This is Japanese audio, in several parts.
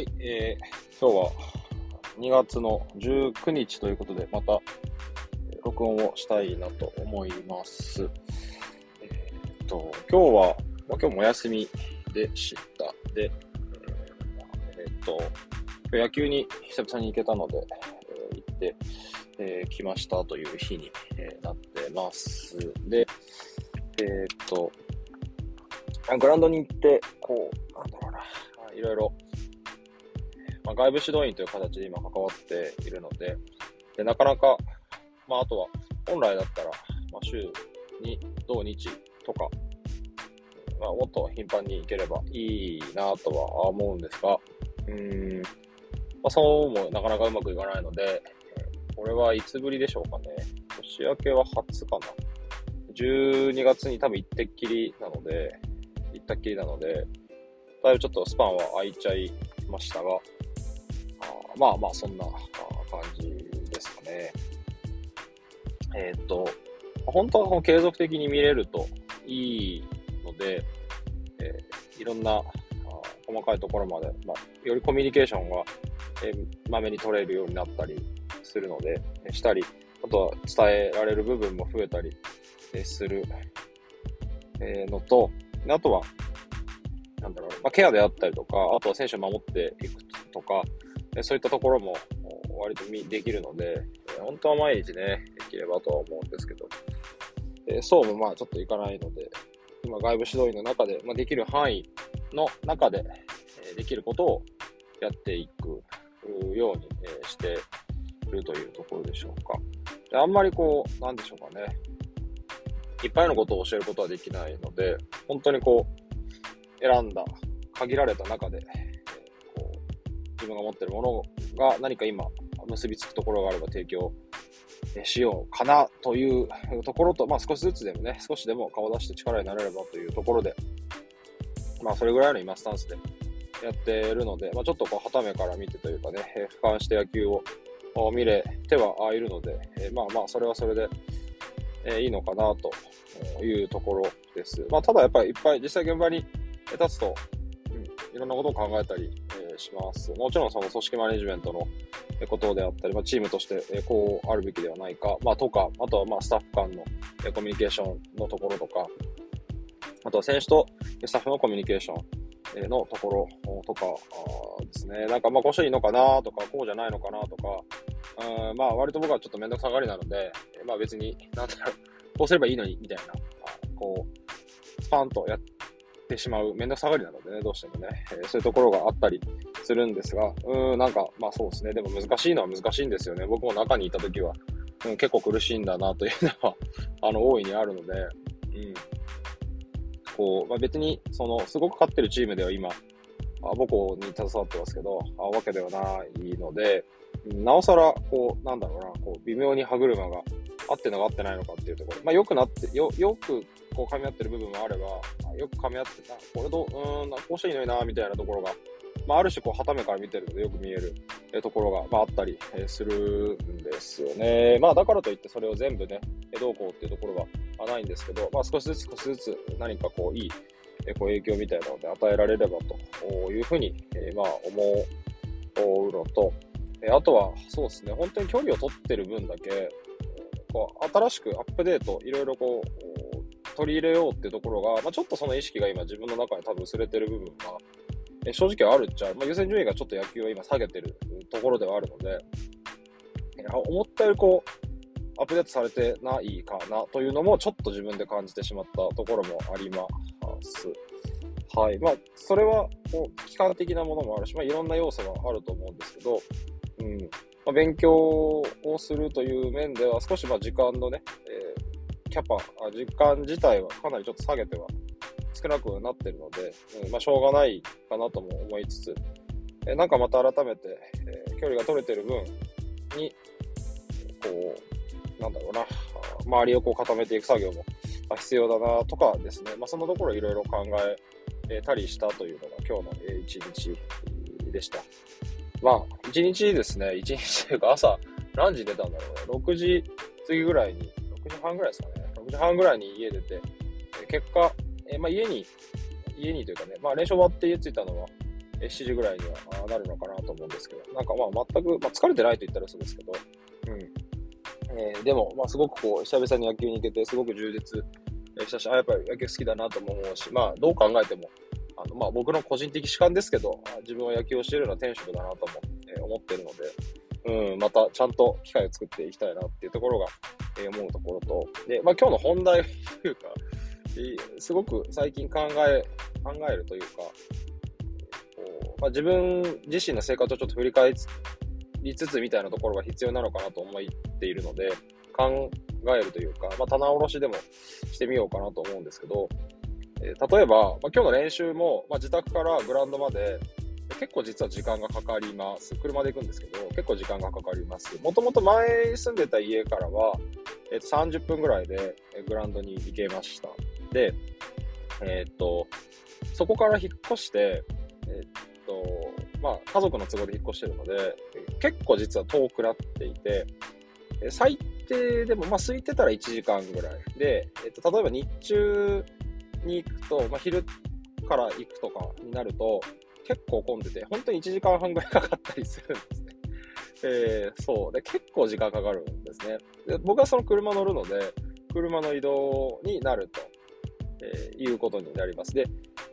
はい、えー、今日は2月の19日ということで、また録音をしたいなと思います。えーっと、今日は、まあ、今日もお休みでした。で、えーっと、野球に久々に行けたので、えー行って、えー来ましたという日に、えーなってます。で、えーっと、あグラウンドに行って、こう、なんだろうな、いろいろ、まあ、外部指導員という形で今関わっているので、でなかなか、まあ、あとは、本来だったら、まあ、週に土日とか、まあ、もっと頻繁に行ければいいなとは思うんですが、うーん、まあ、そうもなかなかうまくいかないので、これはいつぶりでしょうかね。年明けは初かな。12月に多分行ってっきりなので、行ったっきりなので、だいぶちょっとスパンは空いちゃいましたが、あまあまあ、そんな感じですかね。えーっと、本当はこの継続的に見れるといいので、えーいろんな細かいところまで、まあ、よりコミュニケーションが、えーまめに取れるようになったりするので、したり、あとは伝えられる部分も増えたりえする、えのと、あとは、なんだろう、まあ、ケアであったりとか、あとは選手を守っていくとか、そういったところも割とみできるので、本当は毎日ね、できればとは思うんですけど、えそうもまあちょっといかないので、今外部指導員の中で、まあ、できる範囲の中で、えできることをやっていくように、えしているというところでしょうか。であんまりこう、なんでしょうかね、いっぱいのことを教えることはできないので、本当にこう、選んだ、限られた中で、自分が持ってるものが何か今、結びつくところがあれば提供しようかなというところと、まあ少しずつでもね、少しでも顔を出して力になれればというところで、まあそれぐらいの今スタンスでやっているので、まあちょっとこう、旗目から見てというかね、俯瞰して野球を見れてはいるので、まあまあそれはそれで、えいいのかなというところです。まあ、ただやっぱりいっぱい実際現場に立つと、うん、いろんなことを考えたり、します。もちろんその組織マネジメントのことであったり、まあ、チームとしてこうあるべきではないか、まあ、とか、あとはまあスタッフ間のコミュニケーションのところとか、あとは選手とスタッフのコミュニケーションのところとかですね。なんかまあこうしていいのかなとか、こうじゃないのかなとか、うんまあ割と僕はちょっとめんどくさがりなので、まあ別に、なんだろう、こうすればいいのにみたいな、こう、スパンとやってしまうめんどくさがりなのでね、どうしてもね、えーそういうところがあったりするんですが、うん、なんかまあそうですね。でも難しいのは難しいんですよね。僕も中にいた時は、うん、結構苦しいんだなというのは、あの、大いにあるので、うん。こう、まあ、別に、その、すごく勝ってるチームでは今、あ母校に携わってますけど、あわけではないので、なおさら、こう、なんだろうな、こう、微妙に歯車が合ってのか合ってないのかっていうところ。まあ、よくなって、よ、よく、こう、噛み合ってる部分もあれば、よく噛み合ってた、これどう、うん、こうしていいのにな、みたいなところが、まあ、ある種、こう、旗目から見てるのでよく見えるところが、まあ、あったりするんですよね。まあ、だからといって、それを全部ね、どうこうっていうところはないんですけど、まあ、少しずつ少しずつ何かこう、いい、こう影響みたいなので与えられればというふうに、えまあ、思うのと、えあとは、そうですね、本当に距離を取ってる分だけ、こう新しくアップデート、いろいろこう、取り入れようっていうところが、まあ、ちょっとその意識が今自分の中に多分薄れてる部分が、え正直あるっちゃ、まあ、優先順位がちょっと野球を今下げてるところではあるので、思ったよりこう、アップデートされてないかなというのもちょっと自分で感じてしまったところもあります。はい。まあ、それは、こう、期間的なものもあるし、まあ、いろんな要素があると思うんですけど、うん。まあ、勉強をするという面では、少しまあ時間のね、キャパ、時間自体はかなりちょっと下げては少なくなってるので、うん、まあ、しょうがないかなとも思いつつ、えなんかまた改めて、えー距離が取れてる分に、こう、なんだろうな、周りをこう固めていく作業も必要だなとかですね、まあ、そのところいろいろ考えたりしたというのが今日の一日でした。まあ、一日ですね、一日というか朝何時出たんだろう。ね、6時過ぎぐらいに、6時半ぐらいですかね、6時半ぐらいに家出て、結果、えまあ、家に、家にというかね、まあ、練習終わって家着いたのは、7時ぐらいにはなるのかなと思うんですけど、なんかまあ全く、まあ、疲れてないと言ったらそうですけど、うん。えー、でも、まあすごくこう、久々に野球に行けて、すごく充実したし、あ、やっぱり野球好きだなとも思うし、まあどう考えても、あのまあ僕の個人的主観ですけど、自分は野球をしているような天職だなとも、え、思ってるので、うん、またちゃんと機会を作っていきたいなっていうところが、えー、思うところと、で、まあ今日の本題というか、すごく最近考え、考えるというか、まあ、自分自身の生活をちょっと振り返りつつみたいなところが必要なのかなと思っているので、考えるというか、まあ、棚卸しでもしてみようかなと思うんですけど、えー、例えば、まあ、今日の練習も、まあ、自宅からグラウンドまで結構実は時間がかかります。車で行くんですけど、結構時間がかかります。もともと前住んでた家からは、えー、と30分ぐらいでグラウンドに行けました。で、えっ、と、そこから引っ越して、えっ、と、まあ、家族の都合で引っ越してるので、結構実は遠くなっていて、最低でも、まあ、空いてたら1時間ぐらい。で、えっ、と、例えば日中に行くと、まあ、昼から行くとかになると、結構混んでて、本当に1時間半ぐらいかかったりするんですね。えー、そう。で、結構時間かかるんですね。で僕はその車乗るので、車の移動になると。えー、いうことになります。で、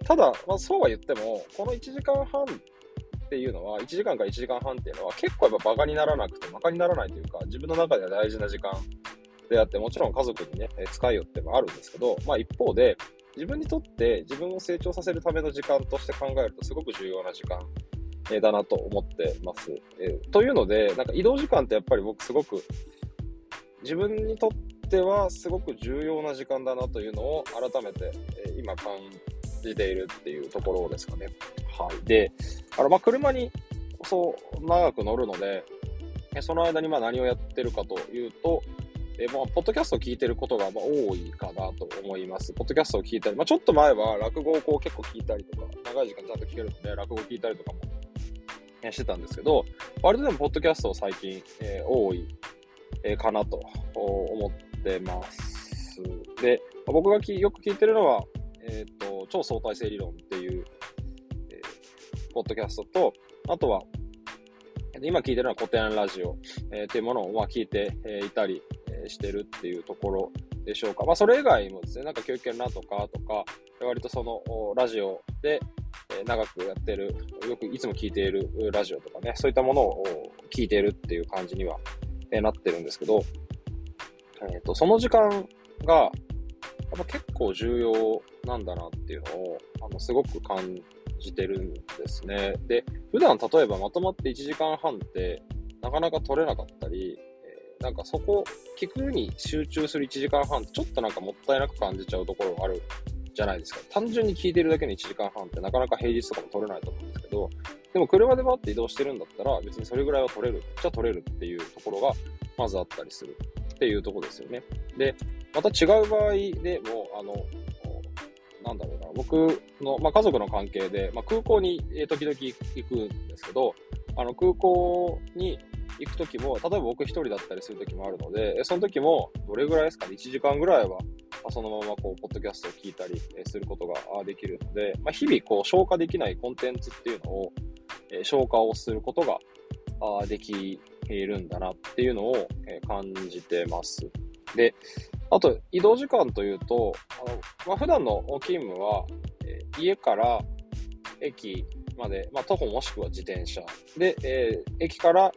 ただ、まあ、そうは言っても、この1時間半っていうのは、1時間から1時間半っていうのは、結構やっぱバカにならなくて、バカにならないというか、自分の中では大事な時間であって、もちろん家族にね、使いよってもあるんですけど、まあ一方で、自分にとって自分を成長させるための時間として考えると、すごく重要な時間だなと思ってます。えー、というので、なんか移動時間ってやっぱり僕すごく自分にとってはすごく重要な時間だなというのを改めて、え今感じているっていうところですかね。はい。で、あの、まあ、車にそう長く乗るので、その間にま何をやってるかというと、えまあ、ポッドキャストを聞いてることがまあ多いかなと思います。ポッドキャストを聞いたり、まあ、ちょっと前は落語をこう結構聞いたりとか、長い時間ちゃんと聞けるので、落語を聞いたりとかもしてたんですけど、割とでもポッドキャストを最近、えー、多い、えー、かなと思ってます。で、僕がきよく聞いてるのは、えっ、ー、と、超相対性理論っていう、えー、ポッドキャストと、あとは、今聞いてるのは古典ラジオ、えー、っていうものを、まあ、聞いて、えー、いたり、してるっていうところでしょうか。まあ、それ以外もですね、なんか教育研なんとかとか、割とそのラジオで、え長くやってる、よくいつも聞いているラジオとかね、そういったものを聞いているっていう感じには、えなってるんですけど、えっ、ー、と、その時間が、やっぱ結構重要なんだなっていうのを、あの、すごく感じてるんですね。で、普段例えばまとまって1時間半って、なかなか取れなかったり、なんかそこ、聞くに集中する1時間半ちょっとなんかもったいなく感じちゃうところがあるじゃないですか。単純に聞いてるだけの1時間半ってなかなか平日とかも取れないと思うんですけど、でも車でバって移動してるんだったら別にそれぐらいは取れるじゃ取れるっていうところがまずあったりするっていうとこですよね。で、また違う場合でも、あの、なんだろうな、僕の、まあ、家族の関係で、まあ、空港に時々行くんですけど、あの空港に行くときも、例えば僕一人だったりするときもあるので、その時もどれぐらいですか？ね、1時間ぐらいは、そのままこう、ポッドキャストを聞いたりすることができるので、まあ、日々こう、消化できないコンテンツっていうのを、消化をすることができるんだなっていうのを感じてます。で、あと移動時間というと、あのまあ、普段の勤務は、家から駅まで、まあ、徒歩もしくは自転車で、え、駅から、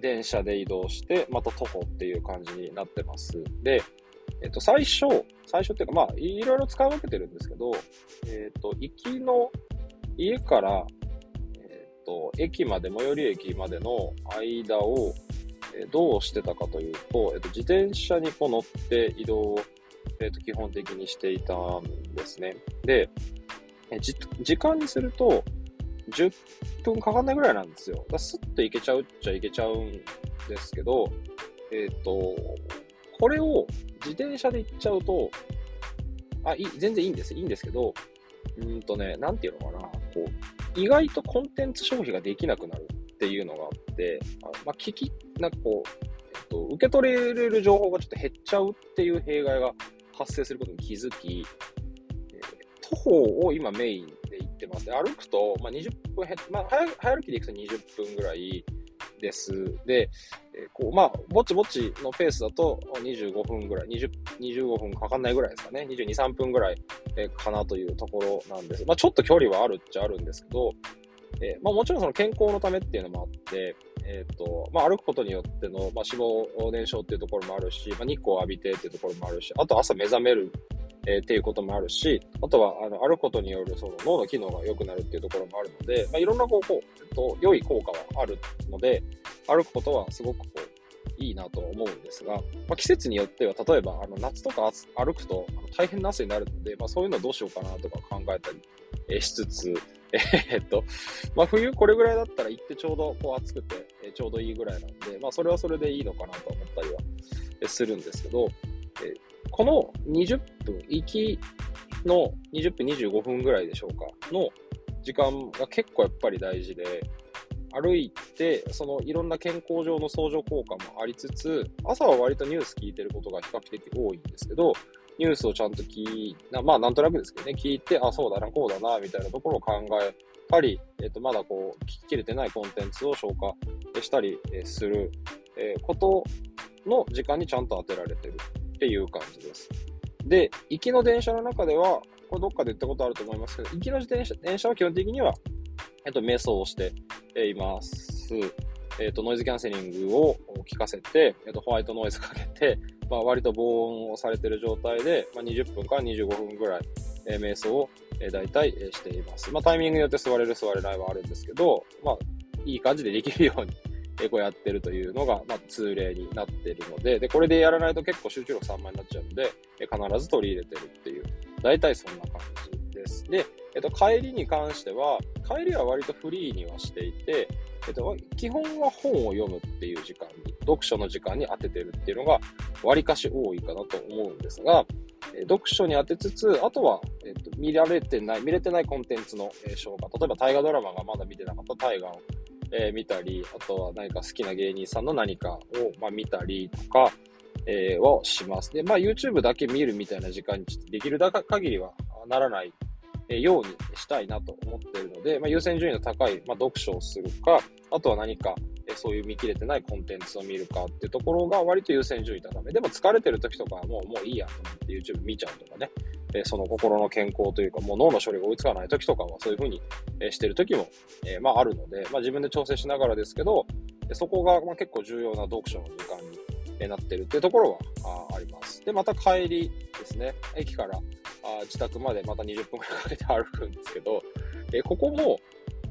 電車で移動して、また徒歩っていう感じになってます。で、えっと、最初、最初っていうか、まあ、いろいろ使い分けてるんですけど、えっと、行きの家からえっと、駅まで、最寄り駅までの間を、えどうしてたかというと、えっと、自転車にこう乗って移動を、えっと、基本的にしていたんですね。で、えじ時間にすると、10分かかんないぐらいなんですよ。だスッと行けちゃうっちゃ行けちゃうんですけど、えっ、と、これを自転車で行っちゃうと、あ、い、全然いいんです。いいんですけど、うんとね、なんていうのかな、こう、意外とコンテンツ消費ができなくなるっていうのがあって、あまあ、聞き、なんかこう、えっと、受け取れる情報がちょっと減っちゃうっていう弊害が発生することに気づき、えー、徒歩を今メインってます。歩くと、まあ、20分へ、まあ、早早歩きで行くと20分ぐらいです。で、えー、こう、まあ、ぼちぼちのペースだと25分ぐらい、20、25分かかんないぐらいですかね。22、3分ぐらい、えー、かなというところなんです。まあ、ちょっと距離はあるっちゃあるんですけど、えー、まあ、もちろんその健康のためっていうのもあって、えっ、ー、と、まあ、歩くことによっての、まあ、脂肪燃焼っていうところもあるし、まあ、日光を浴びてっていうところもあるし、あと朝目覚める、えー、っていうこともあるし、あとは、あの、歩くことによる、その、脳の機能が良くなるっていうところもあるので、まあ、いろんな、こう、こう、えっと、良い効果はあるので、歩くことはすごくこう、いいなと思うんですが、まあ、季節によっては、例えば、あの、夏とか歩くと、大変な汗になるので、まあ、そういうのどうしようかなとか考えたり、えしつつ、えっと、まあ、冬これぐらいだったら行ってちょうどこう暑くて、えちょうどいいぐらいなんで、まあ、それはそれでいいのかなと思ったりはするんですけど、えこの20分、行きの20分25分ぐらいでしょうか、の時間が結構やっぱり大事で、歩いて、そのいろんな健康上の相乗効果もありつつ、朝は割とニュース聞いてることが比較的多いんですけど、ニュースをちゃんと聞いな、まあなんとなくですけどね、聞いて、あ、そうだな、こうだな、みたいなところを考えたり、えっ、ー、と、まだこう、聞ききれてないコンテンツを消化したりする、えー、ことの時間にちゃんと当てられてる。っていう感じです。で、行きの電車の中では、これどっかで言ったことあると思いますけど、行きの電車電車は基本的には、えっと、瞑想をしています。えっと、ノイズキャンセリングを聞かせて、えっと、ホワイトノイズかけて、まあ、割と防音をされてる状態で、まあ、20分から25分ぐらい、えー、瞑想を、えー、大体、え、しています。まあ、タイミングによって座れる座れないはあるんですけど、まあ、いい感じでできるように、こうやってるというのが、まあ、通例になってるので、で、これでやらないと結構集中力散漫になっちゃうので、必ず取り入れてるっていう、大体そんな感じです。で、えっと、帰りに関しては、帰りは割とフリーにはしていて、えっと、基本は本を読むっていう時間に、読書の時間に当ててるっていうのが、割かし多いかなと思うんですが、え読書に当てつつ、あとは、えっと、見られてない、見れてないコンテンツの、え消化。例えば大河ドラマがまだ見てなかった大河を、えー、見たり、あとは何か好きな芸人さんの何かを、まあ、見たりとか、えー、をします。で、まあ YouTube だけ見るみたいな時間にできるだ限りはならないようにしたいなと思っているので、まあ、優先順位の高い、まあ、読書をするか、あとは何か、そういう見切れてないコンテンツを見るかっていうところが割と優先順位高め。でも疲れてる時とかはもうもういいやと思って YouTube 見ちゃうとかね、えその心の健康というか、もう脳の処理が追いつかない時とかはそういう風にえしてる時も、えまああるので、まあ自分で調整しながらですけど、そこがま結構重要な読書の時間にえなってるっていうところはあります。で、また帰りですね、駅からあ自宅までまた20分くらい かけて歩くんですけど、えここも、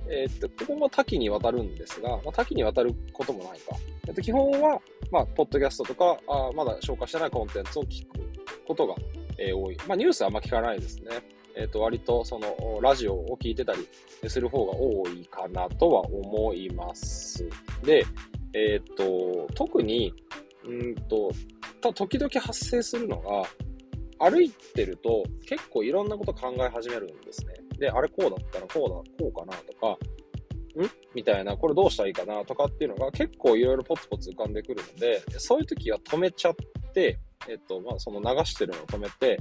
えー、っと、ここも多岐にわたるんですが、まあ、多岐にわたることもないか。えっと、基本は、まあ、ポッドキャストとか、あまだ消化してないコンテンツを聞くことが、えー、多い。まあ、ニュースはあんま聞かないですね。えっ、と、割と、その、ラジオを聞いてたりする方が多いかなとは思います。で、えっ、と、特に、うんと、た時々発生するのが、歩いてると結構いろんなこと考え始めるんですね。で、あれこうだったらこうだ、こうかなとか、ん？みたいな、これどうしたらいいかなとかっていうのが結構いろいろポツポツ浮かんでくるので、そういう時は止めちゃって、えっと、まあ、その流してるのを止めて、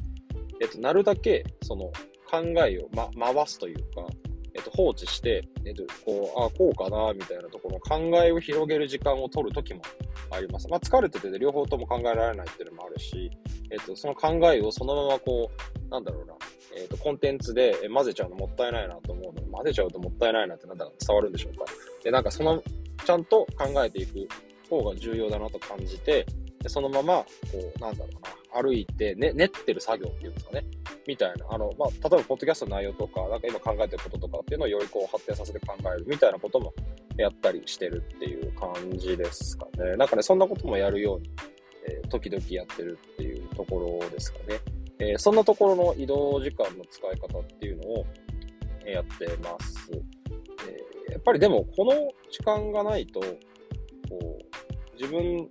えっと、なるだけ、その考えを、ま、回すというか、えっと、放置して、えっと、こう、あこうかな、みたいなところ考えを広げる時間を取る時もあります。まあ、疲れてて両方とも考えられないっていうのもあるし、えっと、その考えをそのままこう、なんだろうな、えっと、コンテンツで混ぜちゃうのもったいないなと思うので、混ぜちゃうともったいないなってなんだか伝わるんでしょうか。で、なんかその、ちゃんと考えていく方が重要だなと感じて、でそのまま、こう、なんだろうな、歩いて、ね、練ってる作業っていうんですかね。みたいな、あの、まあ、例えば、ポッドキャストの内容とか、なんか今考えてることとかっていうのをよりこう発展させて考えるみたいなこともやったりしてるっていう感じですかね。なんかね、そんなこともやるように、えー、時々やってるっていうところですかね。えー、そんなところの移動時間の使い方っていうのを、えやってます。えやっぱりでも、この時間がないと、こう、自分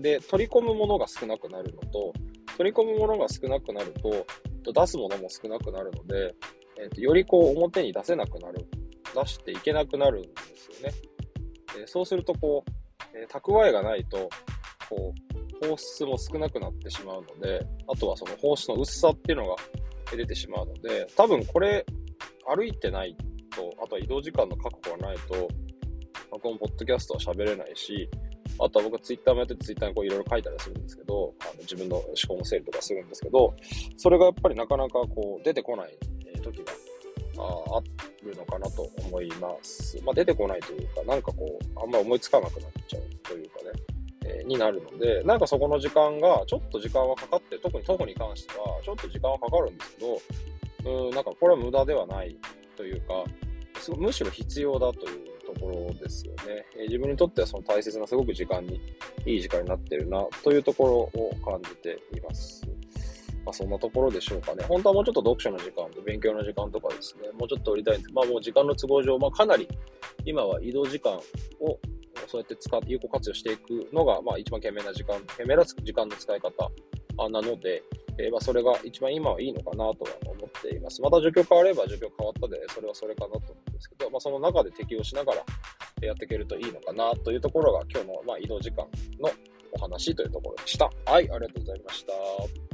で取り込むものが少なくなるのと、取り込むものが少なくなると、出すものも少なくなるので、えーと、よりこう表に出せなくなる、出していけなくなるんですよね。えそうするとこう、えー、蓄えがないと、こう、放出も少なくなってしまうので、あとはその放出の薄さっていうのが出てしまうので、多分これ、歩いてないと、あとは移動時間の確保がないと、まあ、このポッドキャストは喋れないし、あとは僕はツイッターもやっててツイッターにこういろいろ書いたりするんですけど、あの自分の思考の整理とかするんですけど、それがやっぱりなかなかこう出てこない時がああるのかなと思います。まあ、出てこないというか、なんかこう、あんま思いつかなくなっちゃうというかね、え、になるので、なんかそこの時間が、ちょっと時間はかかって、特に徒歩に関しては、ちょっと時間はかかるんですけど、うん、なんかこれは無駄ではないというか、むしろ必要だというところですよね。え、自分にとってはその大切なすごく時間に、いい時間になってるなというところを感じています。まあ、そんなところでしょうかね。本当はもうちょっと読書の時間と勉強の時間とかですね、もうちょっと売りたいんですまあもう時間の都合上、まあかなり今は移動時間をそうやって使って有効活用していくのが、まあ一番賢明な時間、賢明な時間の使い方なので、えー、まあそれが一番今はいいのかなとは思っています。また状況変われば状況変わったで、それはそれかなとですけど、まあその中で適応しながらやっていけるといいのかなというところが今日のまあ移動時間のお話というところでした。はい、ありがとうございました。